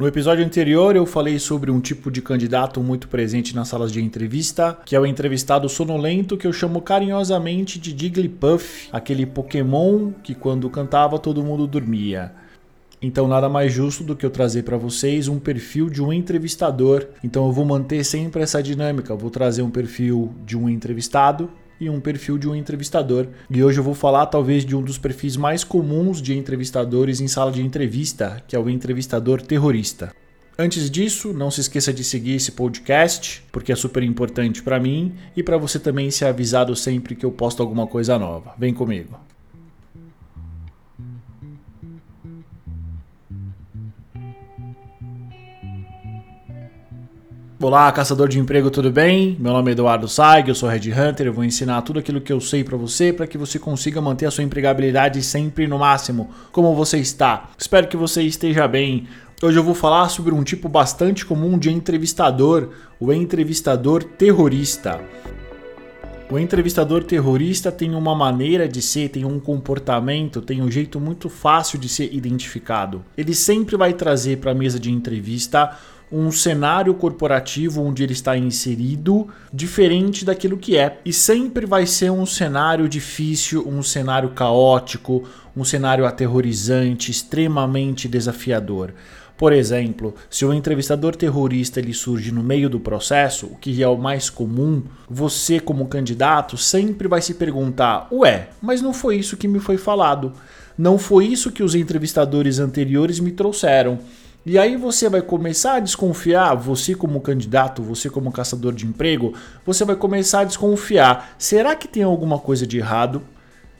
No episódio anterior eu falei sobre um tipo de candidato muito presente nas salas de entrevista, que é o entrevistado sonolento que eu chamo carinhosamente de Jigglypuff, aquele Pokémon que quando cantava todo mundo dormia. Então nada mais justo do que eu trazer para vocês um perfil de um entrevistador. Então eu vou manter sempre essa dinâmica, eu vou trazer um perfil de um entrevistado e um perfil de um entrevistador. E hoje eu vou falar talvez de um dos perfis mais comuns de entrevistadores em sala de entrevista, que é o entrevistador terrorista. Antes disso, não se esqueça de seguir esse podcast, porque é super importante para mim e para você também ser avisado sempre que eu posto alguma coisa nova. Vem comigo. Olá, caçador de emprego, tudo bem? Meu nome é Eduardo Saig, eu sou Red Hunter, eu vou ensinar tudo aquilo que eu sei para você para que você consiga manter a sua empregabilidade sempre no máximo. Como você está? Espero que você esteja bem. Hoje eu vou falar sobre um tipo bastante comum de entrevistador, o entrevistador terrorista. O entrevistador terrorista tem uma maneira de ser, tem um comportamento, tem um jeito muito fácil de ser identificado. Ele sempre vai trazer para a mesa de entrevista um cenário corporativo onde ele está inserido diferente daquilo que é. E sempre vai ser um cenário difícil, um cenário caótico, um cenário aterrorizante, extremamente desafiador. Por exemplo, se o entrevistador terrorista ele surge no meio do processo, o que é o mais comum, você como candidato sempre vai se perguntar: "Ué, mas não foi isso que me foi falado. Não foi isso que os entrevistadores anteriores me trouxeram." E aí você vai começar a desconfiar, você como candidato, você como caçador de emprego, você vai começar a desconfiar. Será que tem alguma coisa de errado?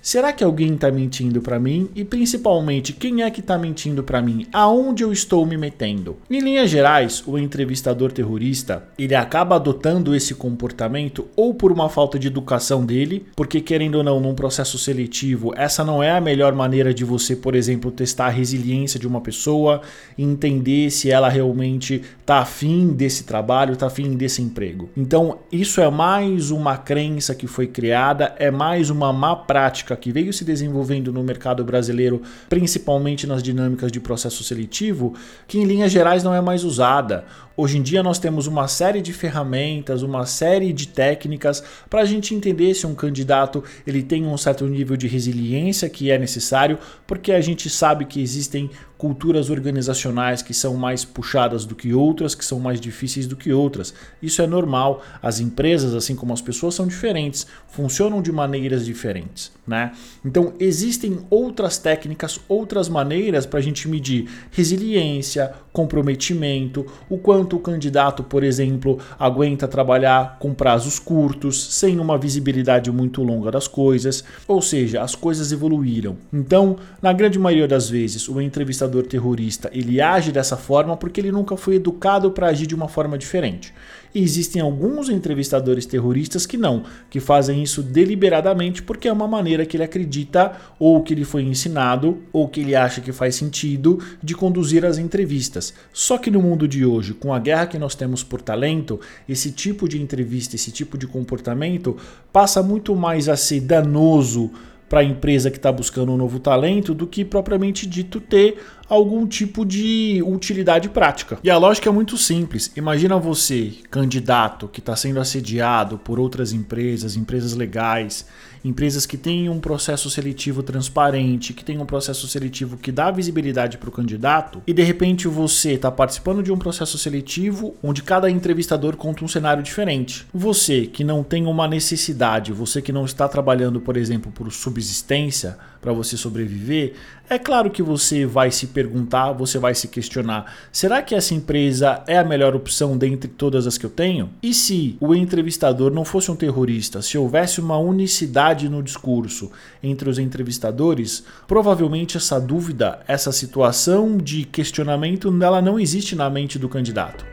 Será que alguém está mentindo para mim? E principalmente, quem é que está mentindo para mim? Aonde eu estou me metendo? Em linhas gerais, o entrevistador terrorista, ele acaba adotando esse comportamento ou por uma falta de educação dele, porque querendo ou não, num processo seletivo, essa não é a melhor maneira de você, por exemplo, testar a resiliência de uma pessoa, entender se ela realmente está afim desse trabalho, está afim desse emprego. Então, isso é mais uma crença que foi criada, é mais uma má prática prática que veio se desenvolvendo no mercado brasileiro, principalmente nas dinâmicas de processo seletivo, que em linhas gerais não é mais usada. Hoje em dia nós temos uma série de ferramentas, uma série de técnicas para a gente entender se um candidato ele tem um certo nível de resiliência que é necessário, porque a gente sabe que existem culturas organizacionais que são mais puxadas do que outras, que são mais difíceis do que outras. Isso é normal. As empresas, assim como as pessoas, são diferentes, funcionam de maneiras diferentes. Né? Então, existem outras técnicas, outras maneiras para a gente medir resiliência, comprometimento, o quanto o candidato, por exemplo, aguenta trabalhar com prazos curtos, sem uma visibilidade muito longa das coisas. Ou seja, as coisas evoluíram. Então, na grande maioria das vezes, o entrevistador terrorista ele age dessa forma porque ele nunca foi educado para agir de uma forma diferente. E existem alguns entrevistadores terroristas que não, que fazem isso deliberadamente porque é uma maneira que ele acredita ou que ele foi ensinado ou que ele acha que faz sentido de conduzir as entrevistas. Só que no mundo de hoje, com a guerra que nós temos por talento, esse tipo de entrevista, esse tipo de comportamento passa muito mais a ser danoso para a empresa que está buscando um novo talento do que propriamente dito ter algum tipo de utilidade prática. E a lógica é muito simples. Imagina você, candidato, que está sendo assediado por outras empresas, empresas legais, empresas que têm um processo seletivo transparente, que têm um processo seletivo que dá visibilidade para o candidato, e de repente você está participando de um processo seletivo onde cada entrevistador conta um cenário diferente. Você que não tem uma necessidade, você que não está trabalhando, por exemplo, por subsistência, para você sobreviver, é claro que você vai se perguntar, você vai se questionar: será que essa empresa é a melhor opção dentre todas as que eu tenho? E se o entrevistador não fosse um terrorista, se houvesse uma unicidade no discurso entre os entrevistadores, provavelmente essa dúvida, essa situação de questionamento, ela não existe na mente do candidato.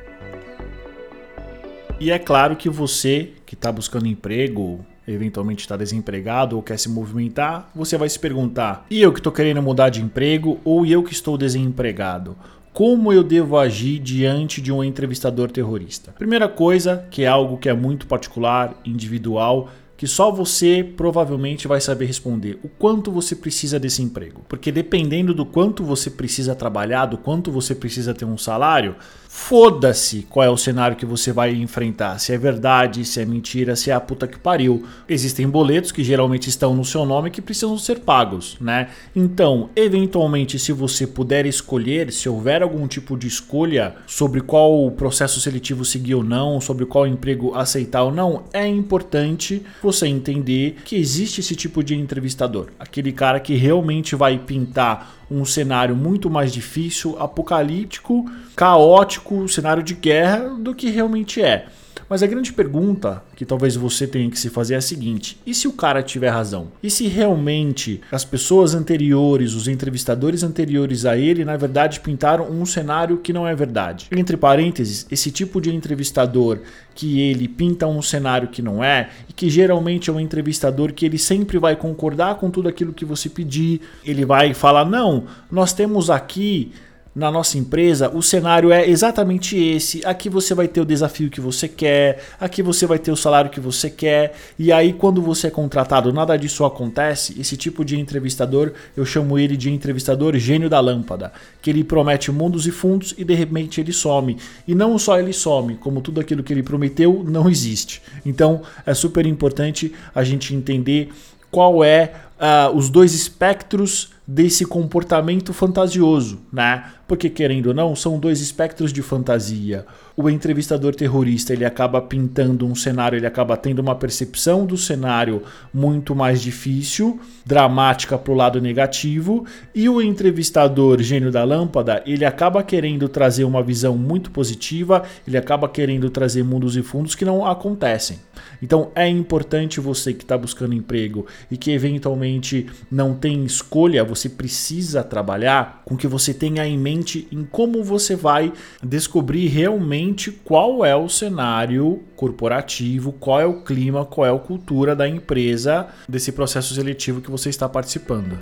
E é claro que você que está buscando emprego, eventualmente está desempregado ou quer se movimentar, você vai se perguntar: e eu que estou querendo mudar de emprego ou eu que estou desempregado? Como eu devo agir diante de um entrevistador terrorista? Primeira coisa, que é algo que é muito particular, individual, que só você provavelmente vai saber responder. O quanto você precisa desse emprego. Porque dependendo do quanto você precisa trabalhar, do quanto você precisa ter um salário, Foda-se qual é o cenário que você vai enfrentar, se é verdade, se é mentira, se é a puta que pariu. Existem boletos que geralmente estão no seu nome que precisam ser pagos, né? Então, eventualmente, se você puder escolher, se houver algum tipo de escolha sobre qual processo seletivo seguir ou não, sobre qual emprego aceitar ou não, é importante você entender que existe esse tipo de entrevistador, aquele cara que realmente vai pintar um cenário muito mais difícil, apocalíptico, caótico, cenário de guerra do que realmente é. Mas a grande pergunta que talvez você tenha que se fazer é a seguinte: e se o cara tiver razão? E se realmente as pessoas anteriores, os entrevistadores anteriores a ele, na verdade pintaram um cenário que não é verdade? Entre parênteses, esse tipo de entrevistador que ele pinta um cenário que não é, e que geralmente é um entrevistador que ele sempre vai concordar com tudo aquilo que você pedir, ele vai falar: não, nós temos aqui na nossa empresa, o cenário é exatamente esse. Aqui você vai ter o desafio que você quer, aqui você vai ter o salário que você quer. E aí, quando você é contratado, nada disso acontece. Esse tipo de entrevistador, eu chamo ele de entrevistador gênio da lâmpada, que ele promete mundos e fundos e de repente ele some. E não só ele some, como tudo aquilo que ele prometeu não existe. Então, é super importante a gente entender qual é uh, os dois espectros desse comportamento fantasioso, né? Porque querendo ou não, são dois espectros de fantasia. O entrevistador terrorista, ele acaba pintando um cenário, ele acaba tendo uma percepção do cenário muito mais difícil, dramática para o lado negativo, e o entrevistador gênio da lâmpada, ele acaba querendo trazer uma visão muito positiva, ele acaba querendo trazer mundos e fundos que não acontecem. Então é importante você que está buscando emprego e que eventualmente não tem escolha, você precisa trabalhar com que você tenha em mente em como você vai descobrir realmente qual é o cenário corporativo, qual é o clima, qual é a cultura da empresa desse processo seletivo que você está participando.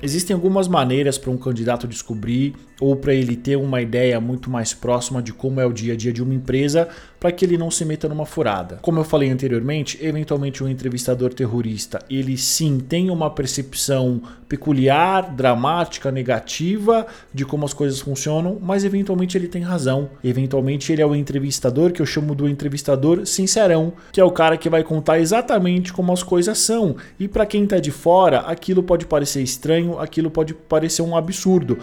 Existem algumas maneiras para um candidato descobrir ou para ele ter uma ideia muito mais próxima de como é o dia a dia de uma empresa para que ele não se meta numa furada. Como eu falei anteriormente, eventualmente um entrevistador terrorista, ele sim tem uma percepção peculiar, dramática, negativa de como as coisas funcionam, mas eventualmente ele tem razão. Eventualmente ele é o entrevistador que eu chamo do entrevistador sincerão, que é o cara que vai contar exatamente como as coisas são. E para quem está de fora, aquilo pode parecer estranho, aquilo pode parecer um absurdo,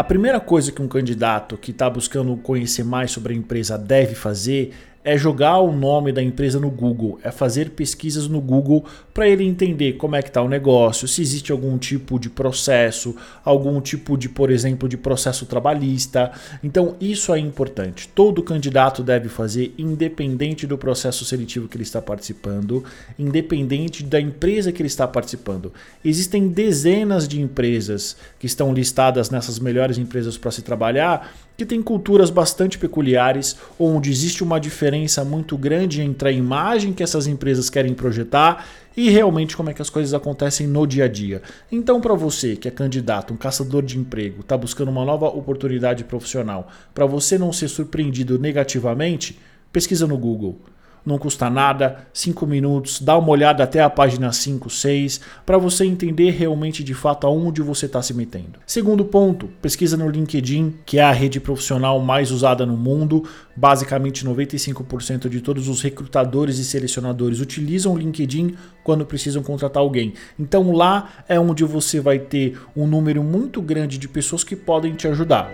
a primeira coisa que um candidato que está buscando conhecer mais sobre a empresa deve fazer é jogar o nome da empresa no Google, é fazer pesquisas no Google para ele entender como é que está o negócio, se existe algum tipo de processo, algum tipo de, por exemplo, de processo trabalhista. Então isso é importante. Todo candidato deve fazer, independente do processo seletivo que ele está participando, independente da empresa que ele está participando. Existem dezenas de empresas que estão listadas nessas melhores empresas para se trabalhar que tem culturas bastante peculiares, onde existe uma diferença muito grande entre a imagem que essas empresas querem projetar e realmente como é que as coisas acontecem no dia a dia. Então, para você que é candidato, um caçador de emprego, está buscando uma nova oportunidade profissional, para você não ser surpreendido negativamente, pesquisa no Google não custa nada, 5 minutos, dá uma olhada até a página 5, 6, para você entender realmente de fato aonde você está se metendo. Segundo ponto, pesquisa no LinkedIn, que é a rede profissional mais usada no mundo. Basicamente 95% de todos os recrutadores e selecionadores utilizam o LinkedIn quando precisam contratar alguém. Então lá é onde você vai ter um número muito grande de pessoas que podem te ajudar.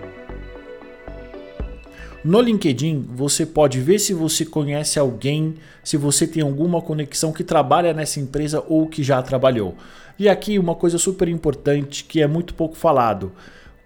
No LinkedIn, você pode ver se você conhece alguém, se você tem alguma conexão que trabalha nessa empresa ou que já trabalhou. E aqui uma coisa super importante que é muito pouco falado.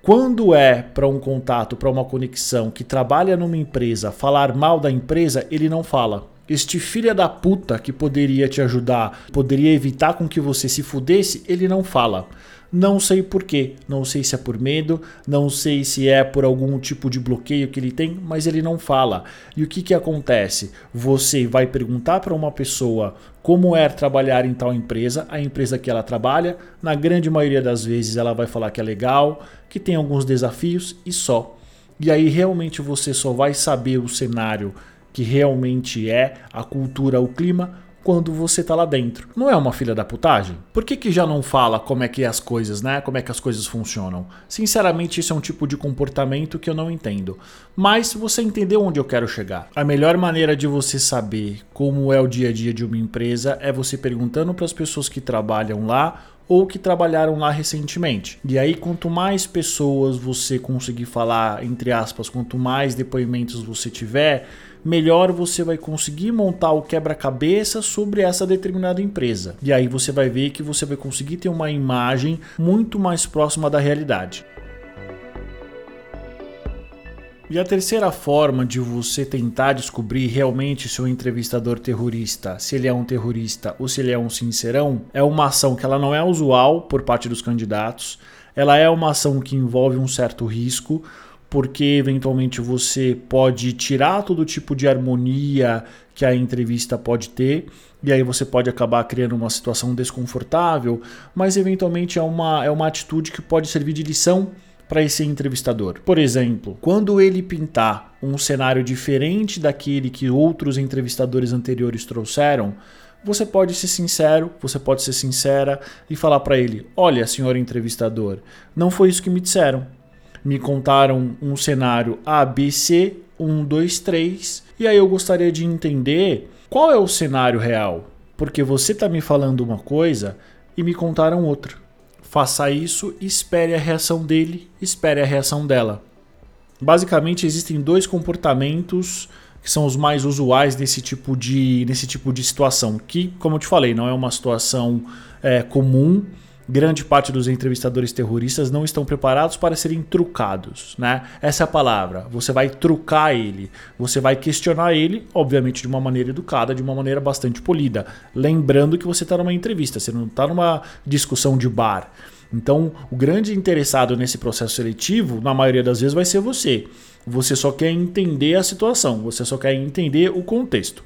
Quando é para um contato, para uma conexão que trabalha numa empresa, falar mal da empresa, ele não fala. Este filho da puta que poderia te ajudar, poderia evitar com que você se fudesse, ele não fala. Não sei porquê, não sei se é por medo, não sei se é por algum tipo de bloqueio que ele tem, mas ele não fala. E o que, que acontece? Você vai perguntar para uma pessoa como é trabalhar em tal empresa, a empresa que ela trabalha, na grande maioria das vezes ela vai falar que é legal, que tem alguns desafios e só. E aí realmente você só vai saber o cenário que realmente é a cultura, o clima, quando você tá lá dentro. Não é uma filha da putagem? Por que, que já não fala como é que é as coisas, né? Como é que as coisas funcionam? Sinceramente, isso é um tipo de comportamento que eu não entendo. Mas você entendeu onde eu quero chegar. A melhor maneira de você saber como é o dia a dia de uma empresa é você perguntando para as pessoas que trabalham lá ou que trabalharam lá recentemente. E aí, quanto mais pessoas você conseguir falar, entre aspas, quanto mais depoimentos você tiver, melhor você vai conseguir montar o quebra-cabeça sobre essa determinada empresa. E aí você vai ver que você vai conseguir ter uma imagem muito mais próxima da realidade. E a terceira forma de você tentar descobrir realmente se o entrevistador terrorista, se ele é um terrorista ou se ele é um sincerão, é uma ação que ela não é usual por parte dos candidatos. Ela é uma ação que envolve um certo risco, porque eventualmente você pode tirar todo tipo de harmonia que a entrevista pode ter, e aí você pode acabar criando uma situação desconfortável, mas eventualmente é uma, é uma atitude que pode servir de lição para esse entrevistador. Por exemplo, quando ele pintar um cenário diferente daquele que outros entrevistadores anteriores trouxeram, você pode ser sincero, você pode ser sincera e falar para ele: "Olha, senhor entrevistador, não foi isso que me disseram me contaram um cenário ABC, 1, 2, 3, e aí eu gostaria de entender qual é o cenário real, porque você está me falando uma coisa e me contaram outra. Faça isso, espere a reação dele, espere a reação dela. Basicamente existem dois comportamentos que são os mais usuais nesse tipo de, nesse tipo de situação, que, como eu te falei, não é uma situação é, comum grande parte dos entrevistadores terroristas não estão preparados para serem trucados, né? Essa é a palavra. Você vai trucar ele, você vai questionar ele, obviamente de uma maneira educada, de uma maneira bastante polida, lembrando que você está numa entrevista, você não está numa discussão de bar. Então, o grande interessado nesse processo seletivo, na maioria das vezes, vai ser você. Você só quer entender a situação, você só quer entender o contexto.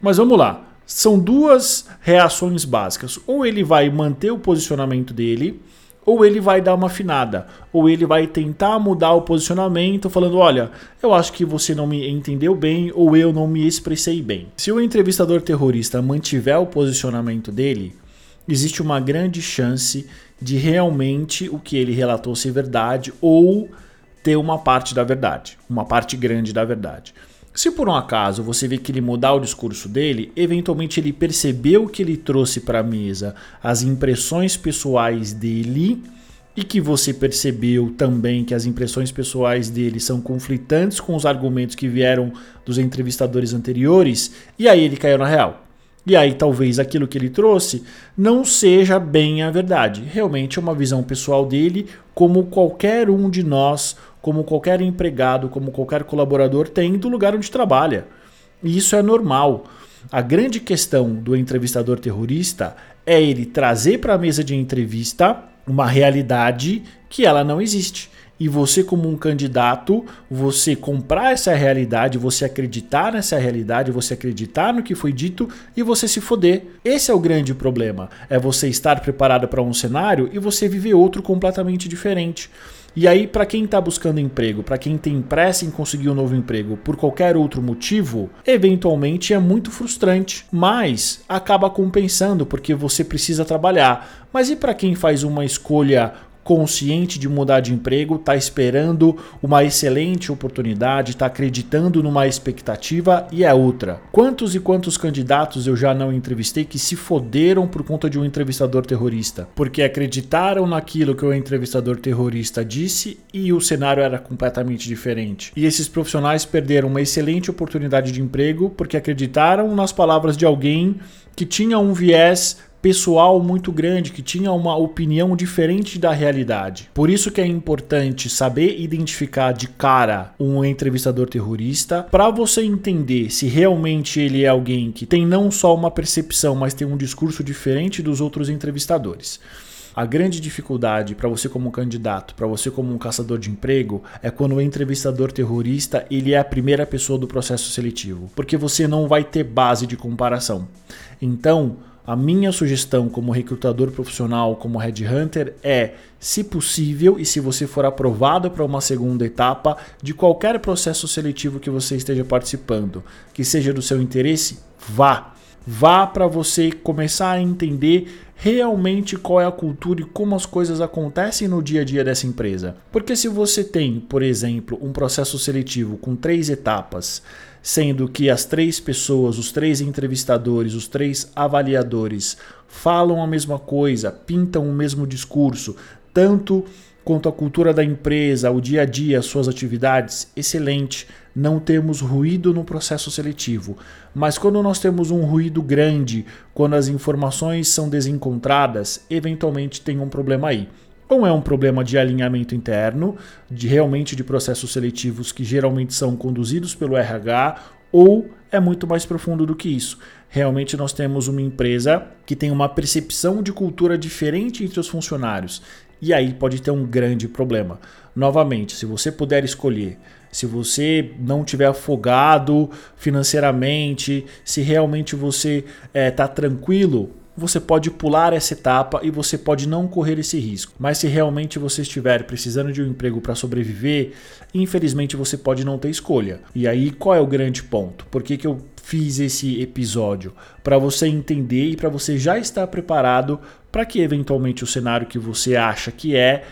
Mas vamos lá são duas reações básicas. Ou ele vai manter o posicionamento dele, ou ele vai dar uma afinada, ou ele vai tentar mudar o posicionamento, falando: olha, eu acho que você não me entendeu bem, ou eu não me expressei bem. Se o entrevistador terrorista mantiver o posicionamento dele, existe uma grande chance de realmente o que ele relatou ser verdade, ou ter uma parte da verdade, uma parte grande da verdade. Se por um acaso você vê que ele mudar o discurso dele, eventualmente ele percebeu que ele trouxe para a mesa as impressões pessoais dele e que você percebeu também que as impressões pessoais dele são conflitantes com os argumentos que vieram dos entrevistadores anteriores, e aí ele caiu na real. E aí talvez aquilo que ele trouxe não seja bem a verdade. Realmente é uma visão pessoal dele, como qualquer um de nós como qualquer empregado, como qualquer colaborador tem do lugar onde trabalha. E isso é normal. A grande questão do entrevistador terrorista é ele trazer para a mesa de entrevista uma realidade que ela não existe e você, como um candidato, você comprar essa realidade, você acreditar nessa realidade, você acreditar no que foi dito e você se foder. Esse é o grande problema. É você estar preparado para um cenário e você viver outro completamente diferente. E aí, para quem está buscando emprego, para quem tem pressa em conseguir um novo emprego por qualquer outro motivo, eventualmente é muito frustrante, mas acaba compensando porque você precisa trabalhar. Mas e para quem faz uma escolha consciente de mudar de emprego, está esperando uma excelente oportunidade, está acreditando numa expectativa e é outra. Quantos e quantos candidatos eu já não entrevistei que se foderam por conta de um entrevistador terrorista? Porque acreditaram naquilo que o entrevistador terrorista disse e o cenário era completamente diferente. E esses profissionais perderam uma excelente oportunidade de emprego porque acreditaram nas palavras de alguém que tinha um viés pessoal muito grande que tinha uma opinião diferente da realidade. Por isso que é importante saber identificar de cara um entrevistador terrorista para você entender se realmente ele é alguém que tem não só uma percepção, mas tem um discurso diferente dos outros entrevistadores. A grande dificuldade para você como candidato, para você como um caçador de emprego, é quando o entrevistador terrorista ele é a primeira pessoa do processo seletivo, porque você não vai ter base de comparação. Então, a minha sugestão como recrutador profissional, como headhunter, é, se possível e se você for aprovado para uma segunda etapa de qualquer processo seletivo que você esteja participando, que seja do seu interesse, vá. Vá para você começar a entender realmente qual é a cultura e como as coisas acontecem no dia a dia dessa empresa. Porque se você tem, por exemplo, um processo seletivo com três etapas, sendo que as três pessoas, os três entrevistadores, os três avaliadores falam a mesma coisa, pintam o mesmo discurso, tanto quanto a cultura da empresa, o dia a dia, as suas atividades, excelente. Não temos ruído no processo seletivo. Mas quando nós temos um ruído grande, quando as informações são desencontradas, eventualmente tem um problema aí. Ou é um problema de alinhamento interno, de realmente de processos seletivos que geralmente são conduzidos pelo RH, ou é muito mais profundo do que isso. Realmente nós temos uma empresa que tem uma percepção de cultura diferente entre os funcionários. E aí pode ter um grande problema. Novamente, se você puder escolher, se você não tiver afogado financeiramente, se realmente você está eh, é, tranquilo você pode pular essa etapa e você pode não correr esse risco. Mas se realmente você estiver precisando de um emprego para sobreviver, infelizmente você pode não ter escolha. E aí qual é o grande ponto? Por que, que eu fiz esse episódio? Para você entender e para você já estar preparado para que eventualmente o cenário que você acha que é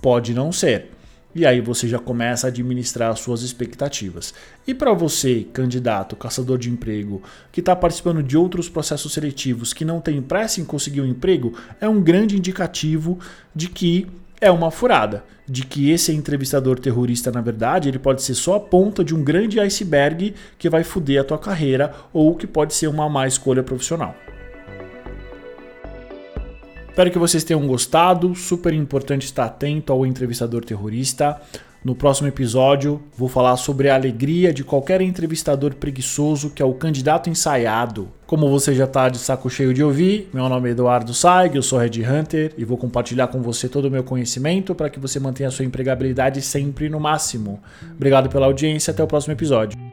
pode não ser. E aí você já começa a administrar as suas expectativas. E para você, candidato, caçador de emprego, que está participando de outros processos seletivos que não tem pressa em conseguir um emprego, é um grande indicativo de que é uma furada, de que esse entrevistador terrorista, na verdade, ele pode ser só a ponta de um grande iceberg que vai foder a tua carreira ou que pode ser uma má escolha profissional. Espero que vocês tenham gostado. Super importante estar atento ao entrevistador terrorista. No próximo episódio, vou falar sobre a alegria de qualquer entrevistador preguiçoso que é o candidato ensaiado. Como você já está de saco cheio de ouvir, meu nome é Eduardo Saig, eu sou Red Hunter e vou compartilhar com você todo o meu conhecimento para que você mantenha a sua empregabilidade sempre no máximo. Obrigado pela audiência, até o próximo episódio.